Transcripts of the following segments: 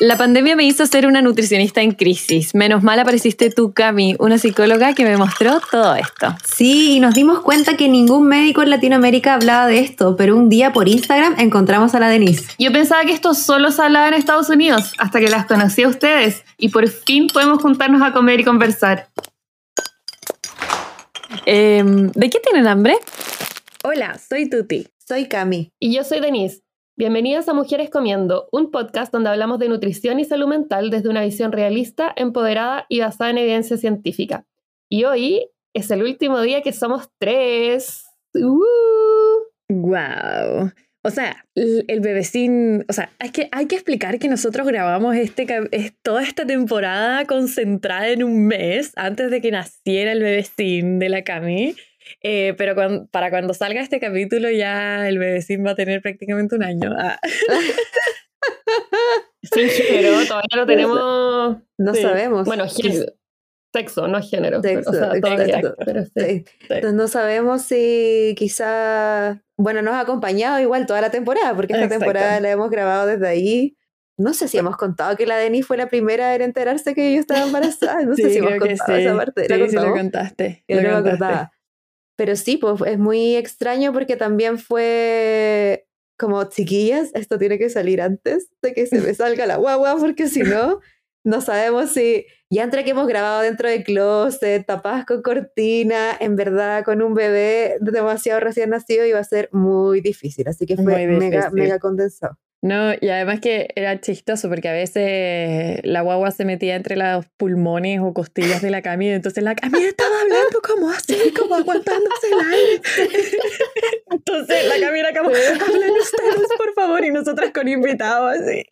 La pandemia me hizo ser una nutricionista en crisis. Menos mal apareciste tú, Cami, una psicóloga que me mostró todo esto. Sí, y nos dimos cuenta que ningún médico en Latinoamérica hablaba de esto, pero un día por Instagram encontramos a la Denise. Yo pensaba que esto solo se hablaba en Estados Unidos, hasta que las conocí a ustedes y por fin podemos juntarnos a comer y conversar. Em, ¿De qué tienen hambre? Hola, soy Tuti. Soy Cami. Y yo soy Denise. Bienvenidas a Mujeres Comiendo, un podcast donde hablamos de nutrición y salud mental desde una visión realista, empoderada y basada en evidencia científica. Y hoy es el último día que somos tres. ¡Wow! O sea, el bebecín, o sea, hay que, hay que explicar que nosotros grabamos este, toda esta temporada concentrada en un mes antes de que naciera el bebecín de la Cami. Eh, pero para cuando salga este capítulo ya el bebecín va a tener prácticamente un año. Ah. Sin género, todavía no tenemos... No sabemos. Bueno, sexo, no género. Entonces no sabemos si quizá, bueno, nos ha acompañado igual toda la temporada, porque esta temporada la hemos grabado desde ahí. No sé si hemos contado que la Denis fue la primera en enterarse que yo estaba embarazada. No sé si hemos contado esa parte. Sí, sí lo contaste. Yo no me acordaba. Pero sí, pues es muy extraño porque también fue como, chiquillas, esto tiene que salir antes de que se me salga la guagua, porque si no, no sabemos si ya entre que hemos grabado dentro del closet, tapadas con cortina, en verdad con un bebé demasiado recién nacido iba a ser muy difícil. Así que fue mega, mega condensado. No, y además que era chistoso porque a veces la guagua se metía entre los pulmones o costillas de la Camila, entonces la Camila estaba hablando como así, como aguantándose el aire. Entonces la Camila como, hablen ustedes por favor, y nosotras con invitados así.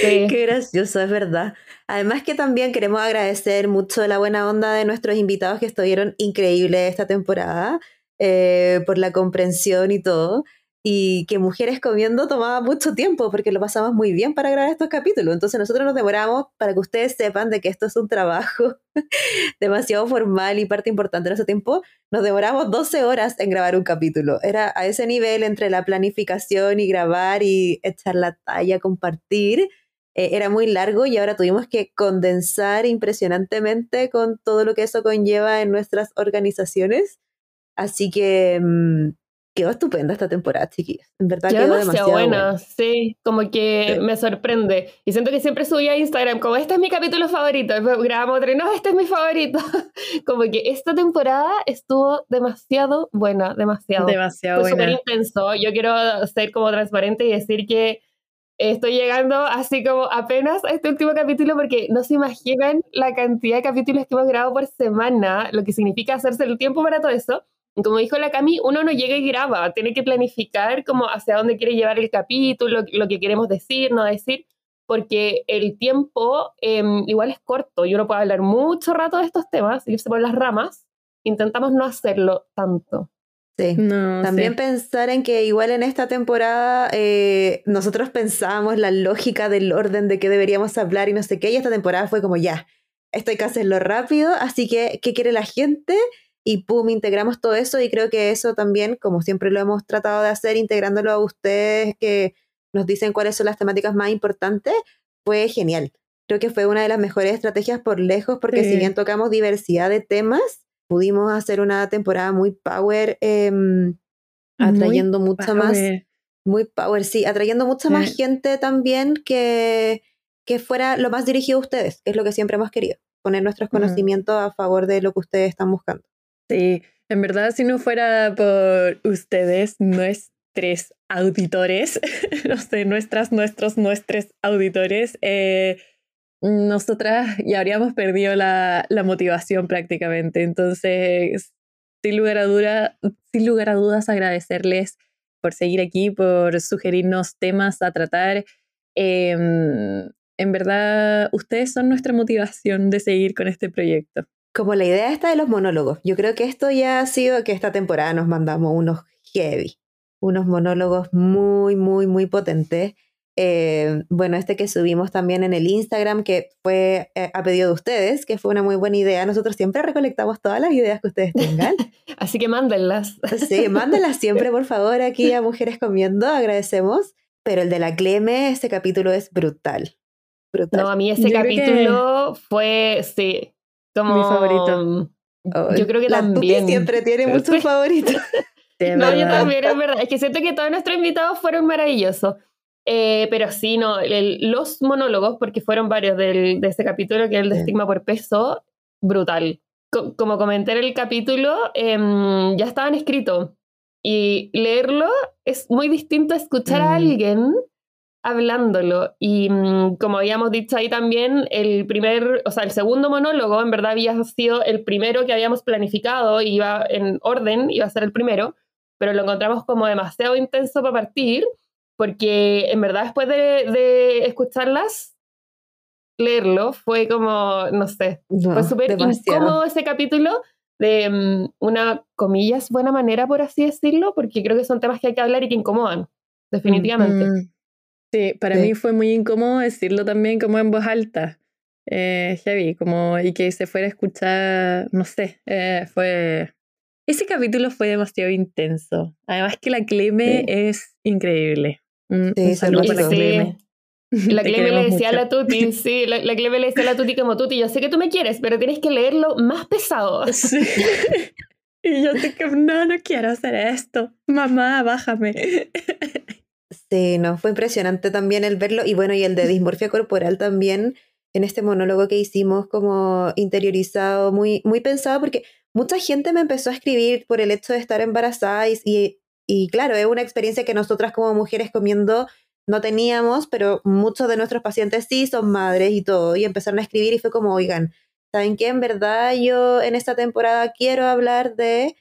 Qué gracioso, es verdad. Además que también queremos agradecer mucho la buena onda de nuestros invitados que estuvieron increíbles esta temporada, eh, por la comprensión y todo y que Mujeres Comiendo tomaba mucho tiempo porque lo pasamos muy bien para grabar estos capítulos. Entonces nosotros nos demoramos para que ustedes sepan de que esto es un trabajo demasiado formal y parte importante de nuestro tiempo. Nos demoramos 12 horas en grabar un capítulo. Era a ese nivel entre la planificación y grabar y echar la talla, compartir. Eh, era muy largo y ahora tuvimos que condensar impresionantemente con todo lo que eso conlleva en nuestras organizaciones. Así que mm, quedó estupenda esta temporada, chiquillas. En verdad quedó, demasiado, buena. Sí, como que me sorprende. Y siento que siempre subí a Instagram como, este es mi capítulo favorito. grabamos otro, no, este es mi favorito. como que esta temporada estuvo demasiado buena, demasiado. Demasiado Fue súper intenso. Yo quiero ser como transparente y decir que estoy llegando así como apenas a este último capítulo porque no se imaginan la cantidad de capítulos que hemos grabado por semana, lo que significa hacerse el tiempo para todo eso como dijo la Cami, uno no llega y graba, tiene que planificar como hacia dónde quiere llevar el capítulo, lo que queremos decir, no decir, porque el tiempo em, igual es corto y uno puede hablar mucho rato de estos temas, irse por las ramas, intentamos no hacerlo tanto. Sí. También pensar en que igual en esta temporada eh, nosotros pensábamos la lógica del orden de qué deberíamos hablar y no sé qué, y esta temporada fue como ya, esto hay que hacerlo rápido, así que, ¿qué quiere la gente? Y pum, integramos todo eso y creo que eso también, como siempre lo hemos tratado de hacer, integrándolo a ustedes que nos dicen cuáles son las temáticas más importantes, fue genial. Creo que fue una de las mejores estrategias por lejos porque si bien tocamos diversidad de temas, pudimos hacer una temporada muy power, em, atrayendo mucha más... Muy power, sí, atrayendo mucha más gente también que, que fuera lo más dirigido a ustedes, que es lo que siempre hemos querido, poner nuestros conocimientos a favor de lo que ustedes están buscando. Sí, en verdad, si no fuera por ustedes, nuestros auditores, no sé, nuestras, nuestros, nuestros auditores, eh, nosotras ya habríamos perdido la, motivación prácticamente. Entonces, sin lugar, a duda, sin lugar a dudas, agradecerles por seguir aquí, por sugerirnos temas a tratar. Em, en verdad, ustedes son nuestra motivación de seguir con este proyecto como la idea está de los monólogos. Yo creo que esto ya ha sido que esta temporada nos mandamos unos heavy, unos monólogos muy, muy, muy potentes. Eh, bueno, este que subimos también en el Instagram, que fue eh, a pedido de ustedes, que fue una muy buena idea. Nosotros siempre recolectamos todas las ideas que ustedes tengan. Así que mándenlas. Sí, mándenlas siempre, por favor, aquí a Mujeres Comiendo. Agradecemos. pero el de la Cleme, este capítulo es brutal. Brutal. No, a mí ese capítulo fue, sí, como... Mi favorito. yo creo que la también. Tuti siempre tiene muchos favoritos. no, yo también, es verdad. Es que siento que todos nuestros invitados fueron maravillosos. Eh, pero sí, no, los monólogos, porque fueron varios del, de ese capítulo, que es el de estigma por peso, brutal. como comenté en el capítulo, em, ya estaban escritos. Y leerlo es muy distinto a escuchar a mm. alguien hablándolo. Y mm, como habíamos dicho ahí también, el primer, o sea, el segundo monólogo en verdad había sido el primero que habíamos planificado, iba en orden, iba a ser el primero, pero lo encontramos como demasiado intenso para partir, porque en verdad después de, escucharlas, leerlo fue como, no sé, fue súper incómodo ese capítulo de mm, una, comillas, buena manera, por así decirlo, porque creo que son temas que hay que hablar y que incomodan, definitivamente. Sí, para mí fue muy incómodo decirlo también como en voz alta, eh, heavy, como y que se fuera a escuchar, no sé, eh, fue... Ese capítulo fue demasiado intenso. Además que la Cleme es increíble. Un, sí, saludo para la Cleme. La Cleme le decía a la Tuti, sí, la, la, Cleme le decía a la Tuti como Tuti, yo sé que tú me quieres, pero tienes que leerlo más pesado. Sí. Y yo te que no, no quiero hacer esto. Mamá, bájame. Sí, no, fue impresionante también el verlo y bueno, y el de dismorfia corporal también en este monólogo que hicimos como interiorizado, muy, muy pensado, porque mucha gente me empezó a escribir por el hecho de estar embarazada y, y, claro, es una experiencia que nosotras como mujeres comiendo no teníamos, pero muchos de nuestros pacientes sí son madres y todo, y empezaron a escribir y fue como, oigan, ¿saben qué? En verdad yo en esta temporada quiero hablar de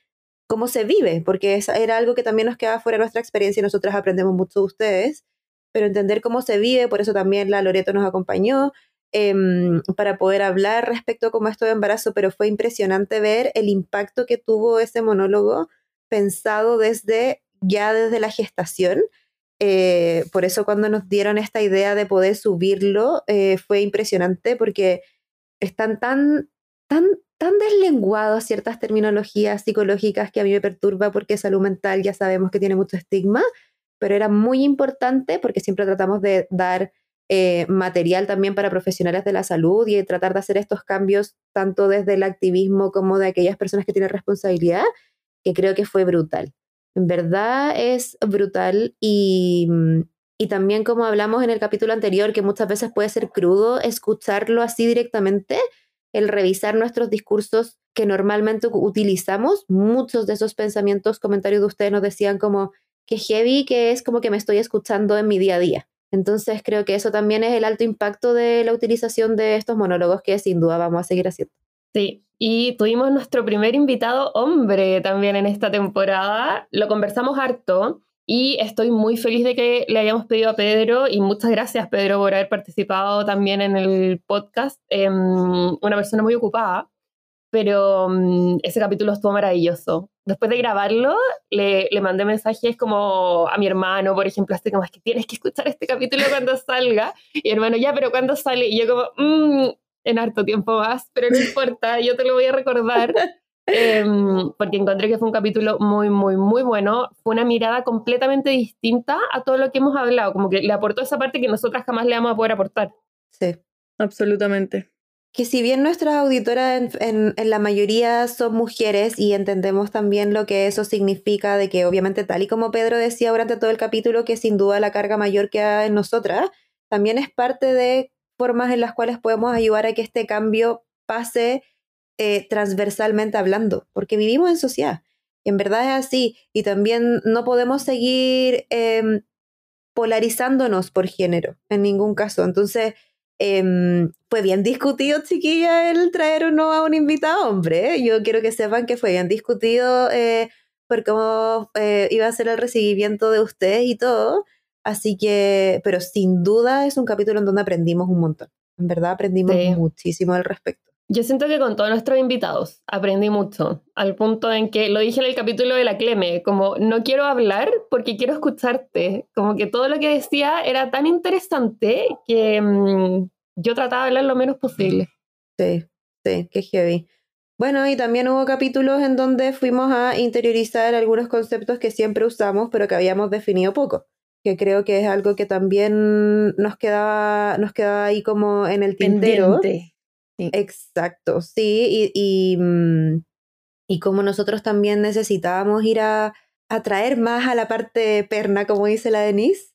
cómo se vive, porque era algo que también nos quedaba fuera de nuestra experiencia y nosotras aprendemos mucho de ustedes, pero entender cómo se vive, por eso también la Loreto nos acompañó, em, para poder hablar respecto a cómo esto de embarazo, pero fue impresionante ver el impacto que tuvo ese monólogo pensado desde ya desde la gestación. Eh, por eso cuando nos dieron esta idea de poder subirlo, eh, fue impresionante porque están tan, tan tan deslenguados ciertas terminologías psicológicas que a mí me perturba porque salud mental ya sabemos que tiene mucho estigma, pero era muy importante porque siempre tratamos de dar eh, material también para profesionales de la salud y tratar de hacer estos cambios tanto desde el activismo como de aquellas personas que tienen responsabilidad, que creo que fue brutal. En verdad es brutal y, y también como hablamos en el capítulo anterior, que muchas veces puede ser crudo escucharlo así directamente, el revisar nuestros discursos que normalmente utilizamos. Muchos de esos pensamientos, comentarios de ustedes nos decían como que heavy, que es como que me estoy escuchando en mi día a día. Entonces creo que eso también es el alto impacto de la utilización de estos monólogos que sin duda vamos a seguir haciendo. Sí, y tuvimos nuestro primer invitado hombre también en esta temporada. Lo conversamos harto y estoy muy feliz de que le hayamos pedido a Pedro y muchas gracias Pedro por haber participado también en el podcast. Em, una persona muy ocupada, pero mm, ese capítulo estuvo maravilloso. Después de grabarlo, le, le, mandé mensajes como a mi hermano, por ejemplo, así como es que tienes que escuchar este capítulo cuando salga. Y hermano, ya, pero ¿cuándo sale? Y yo como, mmm, en harto tiempo más, pero no importa, yo te lo voy a recordar. Em, porque encontré que fue un capítulo muy, muy, muy bueno. Fue una mirada completamente distinta a todo lo que hemos hablado, como que le aportó esa parte que nosotras jamás le vamos a poder aportar. Sí. Absolutamente. Que si bien nuestras auditoras en, en, la mayoría son mujeres y entendemos también lo que eso significa, de que obviamente tal y como Pedro decía durante todo el capítulo, que sin duda la carga mayor queda en nosotras, también es parte de formas en las cuales podemos ayudar a que este cambio pase eh, transversalmente hablando, porque vivimos en sociedad. En verdad es así. Y también no podemos seguir em, polarizándonos por género, en ningún caso. Entonces, em, fue bien discutido, chiquilla, el traer o no a un invitado hombre. ¿eh? Yo quiero que sepan que fue bien discutido eh, por cómo iba a ser el recibimiento de ustedes y todo. Así que, pero sin duda es un capítulo en donde aprendimos un montón. En verdad aprendimos muchísimo al respecto. Yo siento que con todos nuestros invitados aprendí mucho, al punto en que lo dije en el capítulo de la Cleme, como no quiero hablar porque quiero escucharte, como que todo lo que decía era tan interesante que mm, yo trataba de hablar lo menos posible. Sí, sí, qué heavy. Bueno, y también hubo capítulos en donde fuimos a interiorizar algunos conceptos que siempre usamos, pero que habíamos definido poco, que creo que es algo que también nos quedaba, nos quedaba ahí como en el tintero. Pendiente. Exacto, sí, y, y, mm, y como nosotros también necesitábamos ir a, a traer más a la parte perna, como dice la Denise,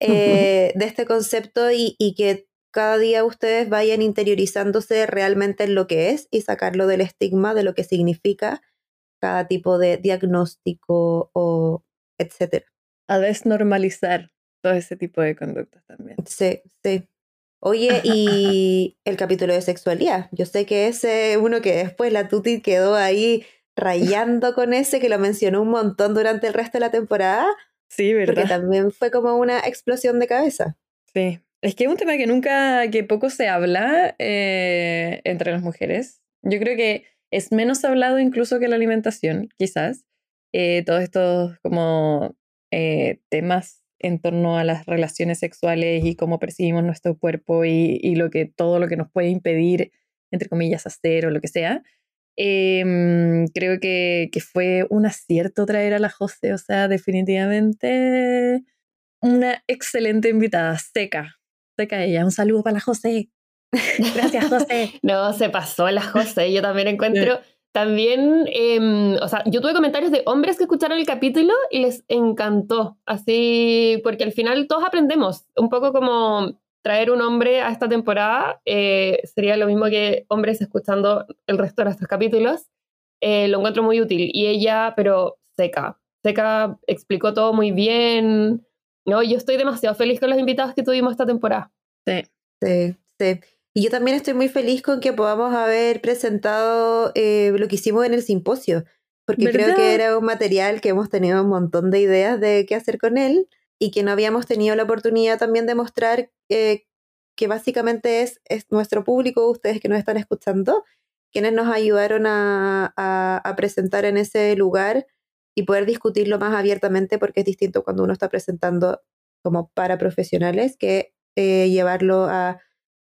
eh, de este concepto y, y que cada día ustedes vayan interiorizándose realmente en lo que es y sacarlo del estigma de lo que significa cada tipo de diagnóstico o etcétera. A desnormalizar todo ese tipo de conductas también. Sí, sí. Oye, y el capítulo de sexualidad. Yo sé que ese uno que después la Tuti quedó ahí rayando con ese, que lo mencionó un montón durante el resto de la temporada. Sí, Porque ¿verdad? también fue como una explosión de cabeza. Sí. Es que es un tema que nunca, que poco se habla eh, entre las mujeres. Yo creo que es menos hablado incluso que la alimentación, quizás. Eh, todos estos como eh, temas en torno a las relaciones sexuales y cómo percibimos nuestro cuerpo y, y lo que, todo lo que nos puede impedir, entre comillas, hacer o lo que sea. Em, creo que, que fue un acierto traer a la José, o sea, definitivamente una excelente invitada, seca, seca ella. Un saludo para la José. Gracias, José. No, se pasó la José. Yo también encuentro. También, em, o sea, yo tuve comentarios de hombres que escucharon el capítulo y les encantó. Así, porque al final todos aprendemos. Un poco como traer un hombre a esta temporada eh, sería lo mismo que hombres escuchando el resto de nuestros capítulos. Eh, lo encuentro muy útil. Y ella, pero seca. Seca explicó todo muy bien. No, yo estoy demasiado feliz con los invitados que tuvimos esta temporada. Sí. Sí, sí. Y yo también estoy muy feliz con que podamos haber presentado eh, lo que hicimos en el simposio, porque creo que era un material que hemos tenido un montón de ideas de qué hacer con él y que no habíamos tenido la oportunidad también de mostrar eh, que básicamente es, es nuestro público, ustedes que nos están escuchando, quienes nos ayudaron a, a, a presentar en ese lugar y poder discutirlo más abiertamente, porque es distinto cuando uno está presentando como para profesionales que eh, llevarlo a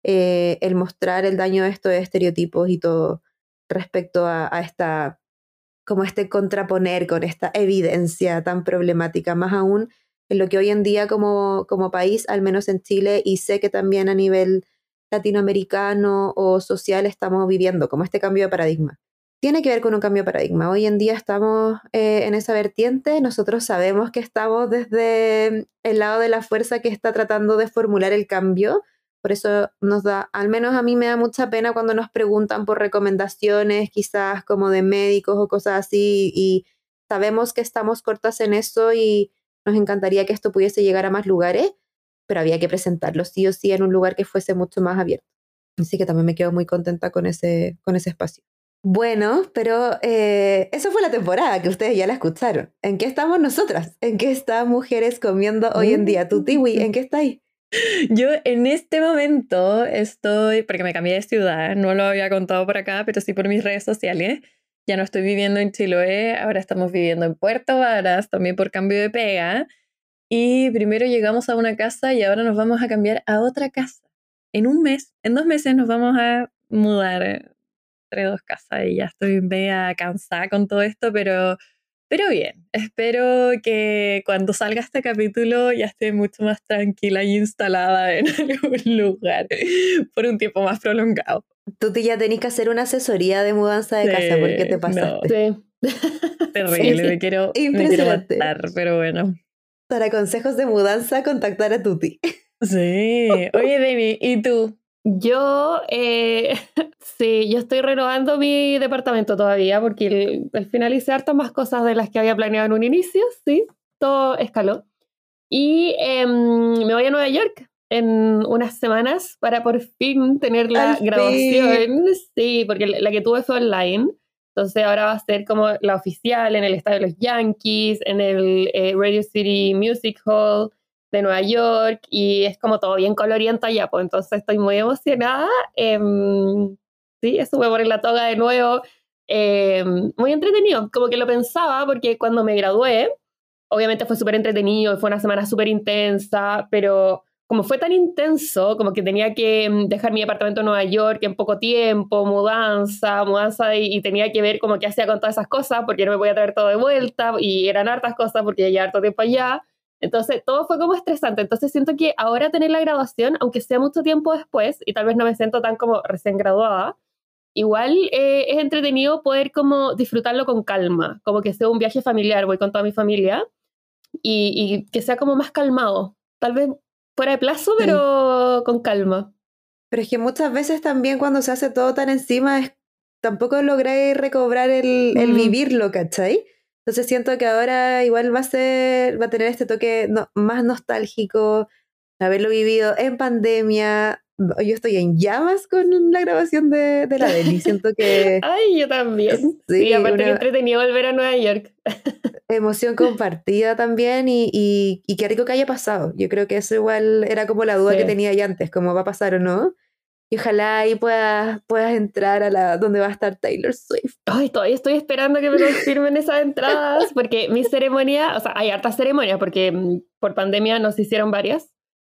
eh, el mostrar el daño de estos estereotipos y todo respecto a, a esta, como este contraponer con esta evidencia tan problemática, más aún en lo que hoy en día como, como país, al menos en Chile, y sé que también a nivel latinoamericano o social estamos viviendo, como este cambio de paradigma. Tiene que ver con un cambio de paradigma. Hoy en día estamos eh, en esa vertiente, nosotros sabemos que estamos desde el lado de la fuerza que está tratando de formular el cambio, por eso nos da, al menos a mí me da mucha pena cuando nos preguntan por recomendaciones, quizás como de médicos o cosas así, y sabemos que estamos cortas en eso y nos encantaría que esto pudiese llegar a más lugares, pero había que presentarlo sí o sí en un lugar que fuese mucho más abierto. Así que también me quedo muy contenta con ese, con ese espacio. Bueno, pero eh, eso fue la temporada que ustedes ya la escucharon. ¿En qué estamos nosotras? ¿En qué están mujeres comiendo hoy en día? ¿Tu Tiwi, en qué estáis? Yo en este momento estoy, porque me cambié de ciudad, no lo había contado por acá, pero sí por mis redes sociales. Ya no estoy viviendo en Chiloé, ahora estamos viviendo en Puerto Varas, también por cambio de pega. Y primero llegamos a una casa y ahora nos vamos a cambiar a otra casa. En un mes, en dos meses nos vamos a mudar entre dos casas y ya estoy media cansada con todo esto, pero, pero bien. Espero que cuando salga este capítulo ya esté mucho más tranquila y instalada en algún lugar por un tiempo más prolongado. Tú ya tenés que hacer una asesoría de mudanza de casa, ¿por qué te pasaste? no. Sí. Terrible, Sí. me, quiero, me quiero matar, pero bueno. Para consejos de mudanza, contactar a Tuti. Sí. Oye, Demi, ¿y tú? Yo, eh, sí, yo estoy renovando mi departamento todavía porque al final hice hartas más cosas de las que había planeado en un inicio, sí, todo escaló. Y em, me voy a Nueva York en unas semanas para por fin tener la fin. graduación, sí, porque la la que tuve fue online. Entonces ahora va a ser como la oficial en el estadio de los Yankees, en el eh, Radio City Music Hall de Nueva York y es como todo bien coloriento allá, pues entonces estoy muy emocionada. em, sí, a poner la toga de nuevo. em, muy entretenido, como que lo pensaba porque cuando me gradué, obviamente fue súper entretenido, fue una semana súper intensa, pero como fue tan intenso, como que tenía que mm, dejar mi apartamento en Nueva York en poco tiempo, mudanza, mudanza, y, y tenía que ver como qué hacía con todas esas cosas, porque no me podía traer todo de vuelta, y eran hartas cosas porque ya harto tiempo allá. Entonces, todo fue como estresante. Entonces, siento que ahora tener la graduación, aunque sea mucho tiempo después, y tal vez no me siento tan como recién graduada, igual eh, es entretenido poder como disfrutarlo con calma, como que sea un viaje familiar, voy con toda mi familia, y, y que sea como más calmado. Tal vez fuera de plazo, pero con calma. Pero es que muchas veces también cuando se hace todo tan encima, es, tampoco logré recobrar el, el Mm. vivirlo, ¿cachai? Entonces siento que ahora igual va a ser, va a tener este toque no- más nostálgico, haberlo vivido en pandemia. Yo estoy en llamas con la grabación de, de la Deli. Siento que Ay, yo también. Sí, Sí, aparte que una- entretenido volver a Nueva York. emoción compartida también y, y, y qué rico que haya pasado. Yo creo que eso igual era como la duda Sí. que tenía ya antes, como va a pasar o no. Y ojalá ahí puedas, puedas entrar a la donde va a estar Taylor Swift. Ay, todavía estoy esperando que me confirmen esas entradas, porque mi ceremonia, o sea, hay hartas ceremonias, porque mm, por pandemia nos hicieron varias,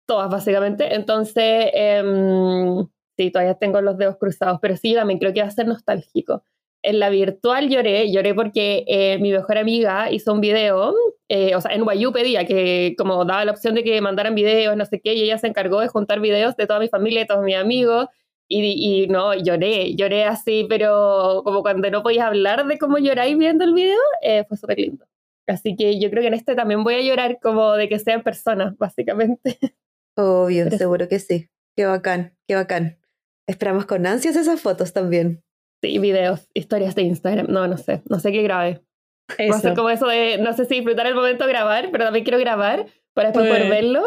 todas básicamente. Entonces, em, sí, todavía tengo los dedos cruzados, pero sí, también creo que va a ser nostálgico. En la virtual lloré, lloré porque eh, mi mejor amiga hizo un video, eh, o sea, en Wayu pedía que como daba la opción de que mandaran videos, no sé qué, y ella se encargó de juntar videos de toda mi familia y todos mis amigos, y, y no, lloré, lloré así, pero como cuando no podías hablar de cómo lloráis viendo el video, eh, fue súper lindo. Así que yo creo que en este también voy a llorar como de que sea en persona, básicamente. Obvio, Pero- seguro que sí. Qué bacán, qué bacán. Esperamos con ansias esas fotos también. Sí, videos, historias de Instagram, no, no sé, no sé qué grabe. Va a Eso. ser como eso de, no sé si disfrutar el momento de grabar, pero también quiero grabar para después poder Eh. verlo.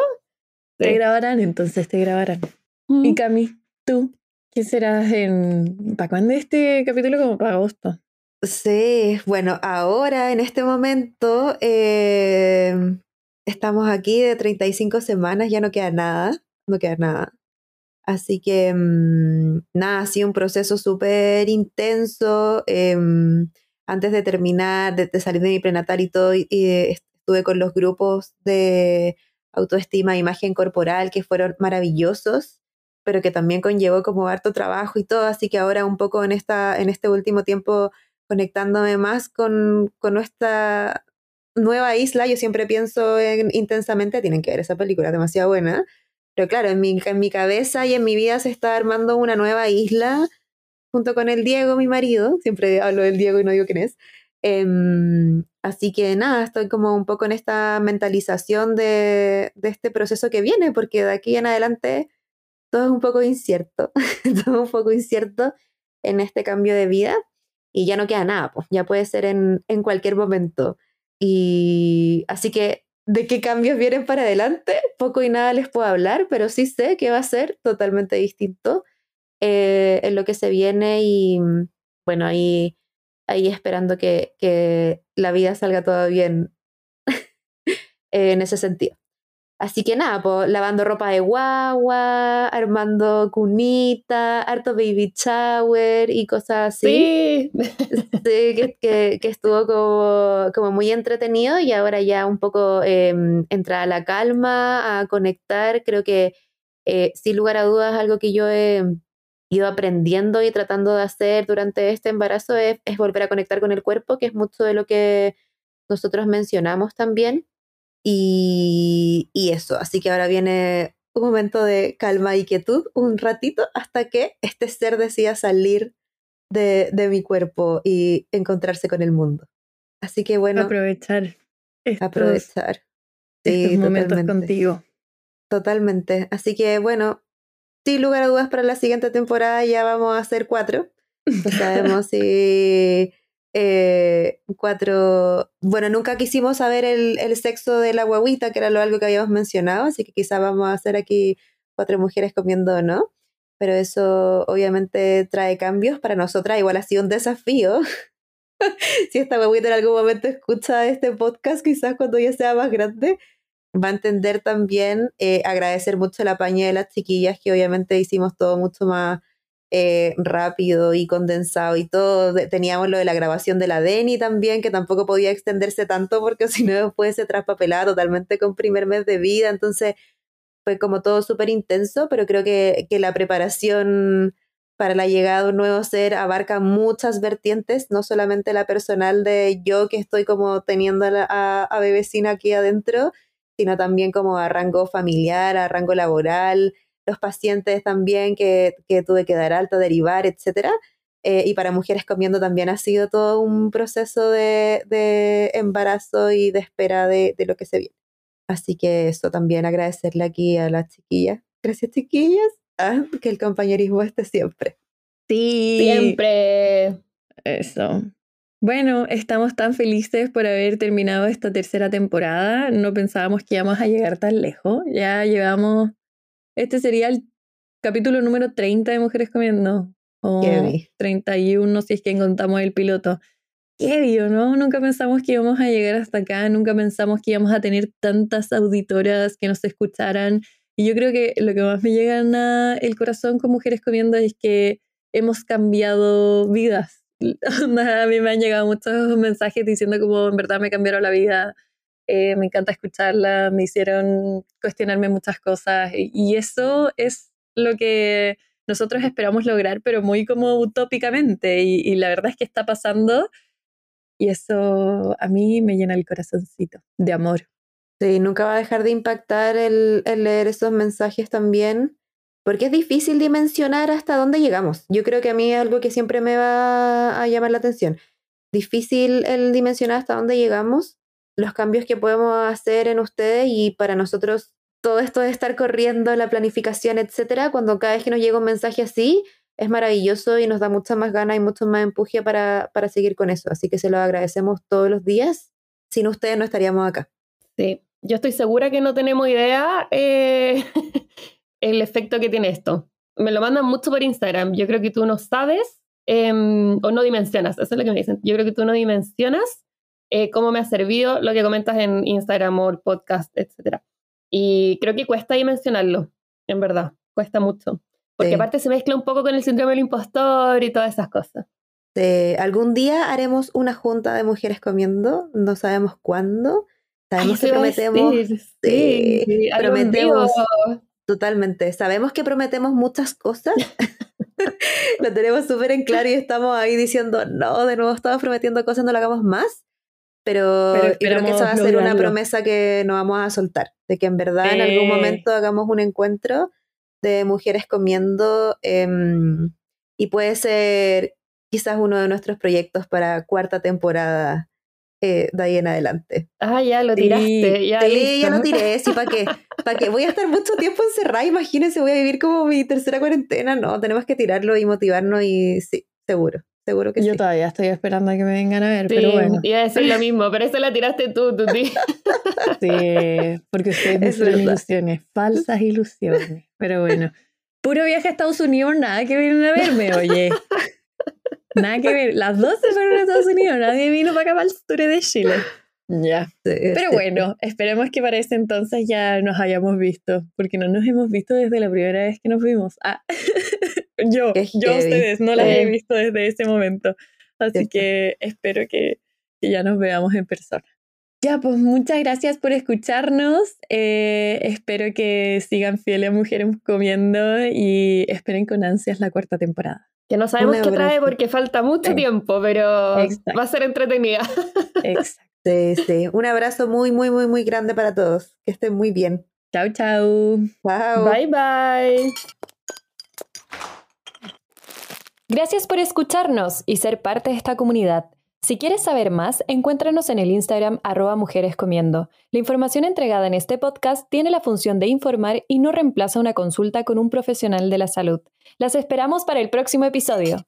Te Sí. grabarán, entonces te grabarán. Mm. Y Cami, tú, ¿qué serás en. ¿Para cuándo este capítulo? Como para agosto. Sí, bueno, ahora en este momento eh, estamos aquí de 35 semanas, ya no queda nada, no queda nada. Así que mm, nada, ha sido un proceso súper intenso. em, antes de terminar, de, salir de mi prenatal y todo, eh, estuve con los grupos de autoestima e imagen corporal que fueron maravillosos, pero que también conllevó como harto trabajo y todo. Así que ahora un poco en, esta, en este último tiempo conectándome más con, con nuestra nueva isla. Yo siempre pienso en intensamente, tienen que ver esa película, es demasiado buena. Pero claro, en mi, en mi cabeza y en mi vida se está armando una nueva isla junto con el Diego, mi marido. Siempre hablo del Diego y no digo quién es. Em, así que nada, estoy como un poco en esta mentalización de, de este proceso que viene, porque de aquí en adelante todo es un poco incierto, todo un poco incierto en este cambio de vida y ya no queda nada, pues ya puede ser en, en cualquier momento. Y así que de qué cambios vienen para adelante, poco y nada les puedo hablar, pero sí sé que va a ser totalmente distinto eh, en lo que se viene y bueno, ahí, ahí esperando que, que la vida salga todo bien en ese sentido. Así que nada, pues lavando ropa de guagua, armando cunita, harto baby shower y cosas así. Sí, Sí, que, que- que estuvo como, como muy entretenido y ahora ya un poco eh, entrar a la calma, a conectar. Creo que eh, sin lugar a dudas algo que yo he ido aprendiendo y tratando de hacer durante este embarazo es, es volver a conectar con el cuerpo, que es mucho de lo que nosotros mencionamos también. Y, y eso, así que ahora viene un momento de calma y quietud, un ratito, hasta que este ser decida salir de, de mi cuerpo y encontrarse con el mundo. Así que bueno, Aprovechar estos, aprovechar. estos Sí, momentos totalmente. contigo. Totalmente. Así que bueno, sin lugar a dudas para la siguiente temporada ya vamos a hacer cuatro. No sabemos si eh, cuatro... Bueno, nunca quisimos saber el, el sexo de la guaguita, que era lo algo que habíamos mencionado, así que quizá vamos a hacer aquí cuatro mujeres comiendo no. Pero eso obviamente trae cambios para nosotras. Igual ha sido un desafío. si esta guaguita en algún momento escucha este podcast, quizás cuando ya sea más grande, va a entender también eh, agradecer mucho la paña de las chiquillas, que obviamente hicimos todo mucho más eh, rápido y condensado y todo. Teníamos lo de la grabación de la Deni también, que tampoco podía extenderse tanto porque si no después se traspapelaba totalmente con primer mes de vida. Entonces fue como todo súper intenso, pero creo que, que la preparación para la llegada de un nuevo ser abarca muchas vertientes, no solamente la personal de yo que estoy como teniendo a, a bebecina aquí adentro, sino también como a rango familiar, a rango laboral, los pacientes también que, que tuve que dar alta, derivar, etcétera. Eh, y para mujeres comiendo también ha sido todo un proceso de, de embarazo y de espera de, de, lo que se viene. Así que eso también agradecerle aquí a las chiquillas. Gracias chiquillas. Ah, que el compañerismo esté siempre. Sí. Siempre. Eso. Bueno, estamos tan felices por haber terminado esta tercera temporada. No pensábamos que íbamos a llegar tan lejos. Ya llevamos. Este sería el capítulo número 30 de Mujeres Comiendo. O 31, si es que contamos el piloto. Qué ¿no? Nunca pensamos que íbamos a llegar hasta acá. Nunca pensamos que íbamos a tener tantas auditoras que nos escucharan. Y yo creo que lo que más me llega el corazón con Mujeres Comiendo es que hemos cambiado vidas a mí me han llegado muchos mensajes diciendo como en verdad me cambiaron la vida, eh, me encanta escucharla, me hicieron cuestionarme muchas cosas y eso es lo que nosotros esperamos lograr, pero muy como utópicamente y, la verdad es que está pasando y eso a mí me llena el corazoncito de amor. Sí, nunca va a dejar de impactar el, el leer esos mensajes también porque es difícil dimensionar hasta dónde llegamos. Yo creo que a mí es algo que siempre me va a llamar la atención. Difícil el dimensionar hasta dónde llegamos, los cambios que podemos hacer en ustedes y para nosotros todo esto de estar corriendo, la planificación, etcétera, cuando cada vez que nos llega un mensaje así, es maravilloso y nos da mucha más ganas y mucho más empuje para, para seguir con eso. Así que se lo agradecemos todos los días. Sin ustedes no estaríamos acá. Sí, yo estoy segura que no tenemos idea eh, el efecto que tiene esto. Me lo mandan mucho por Instagram. Yo creo que tú no sabes em, o no dimensionas. Eso es lo que me dicen. Yo creo que tú no dimensionas eh, cómo me ha servido lo que comentas en Instagram o el podcast, etc. Y creo que cuesta dimensionarlo, en verdad. Cuesta mucho. Porque aparte se mezcla un poco con el síndrome del impostor y todas esas cosas. algún día haremos una junta de mujeres comiendo, no sabemos cuándo. Sabemos que prometemos. Sí, sí, prometemos. Totalmente. Sabemos que prometemos muchas cosas. lo tenemos súper en claro y estamos ahí diciendo, no, de nuevo estamos prometiendo cosas, no lo hagamos más. Pero, creo que esa va a ser una promesa que no vamos a soltar, de que en verdad en algún momento hagamos un encuentro de mujeres comiendo em, y puede ser quizás uno de nuestros proyectos para cuarta temporada eh, de ahí en adelante. Ah, ya lo tiraste. ya, sí, ya lo tiré. Sí, ¿para qué? ¿Para qué? Voy a estar mucho tiempo encerrada. Imagínense, voy a vivir como mi tercera cuarentena. No, tenemos que tirarlo y motivarnos y sí, seguro. Seguro que Yo sí. todavía estoy esperando a que me vengan a ver, pero bueno. Iba a decir lo mismo, pero eso la tiraste tú, tú, sí. sí, porque ustedes me ilusiones, falsas ilusiones. Pero bueno, puro viaje a Estados Unidos, nada que vienen a verme, oye. Nada que ver. Las dos se fueron a Estados Unidos. Nadie vino para acá para el sur de Chile. Ya. Pero bueno, esperemos que para ese entonces ya nos hayamos visto, porque no nos hemos visto desde la primera vez que nos vimos. Ah, yo, yo ustedes no las he visto desde ese momento. Así que espero que, ya nos veamos en persona. Ya, pues muchas gracias por escucharnos. Eh, espero que sigan fieles a Mujeres Comiendo y esperen con ansias la cuarta temporada. Que no sabemos qué trae porque falta mucho tiempo, pero va a ser entretenida. Exacto. Sí, sí. Un abrazo muy, muy, muy, muy grande para todos. Que estén muy bien. Chao, chao. Wow. Bye, bye. Gracias por escucharnos y ser parte de esta comunidad. Si quieres saber más, encuéntranos en el Instagram arroba mujeres comiendo. La información entregada en este podcast tiene la función de informar y no reemplaza una consulta con un profesional de la salud. Las esperamos para el próximo episodio.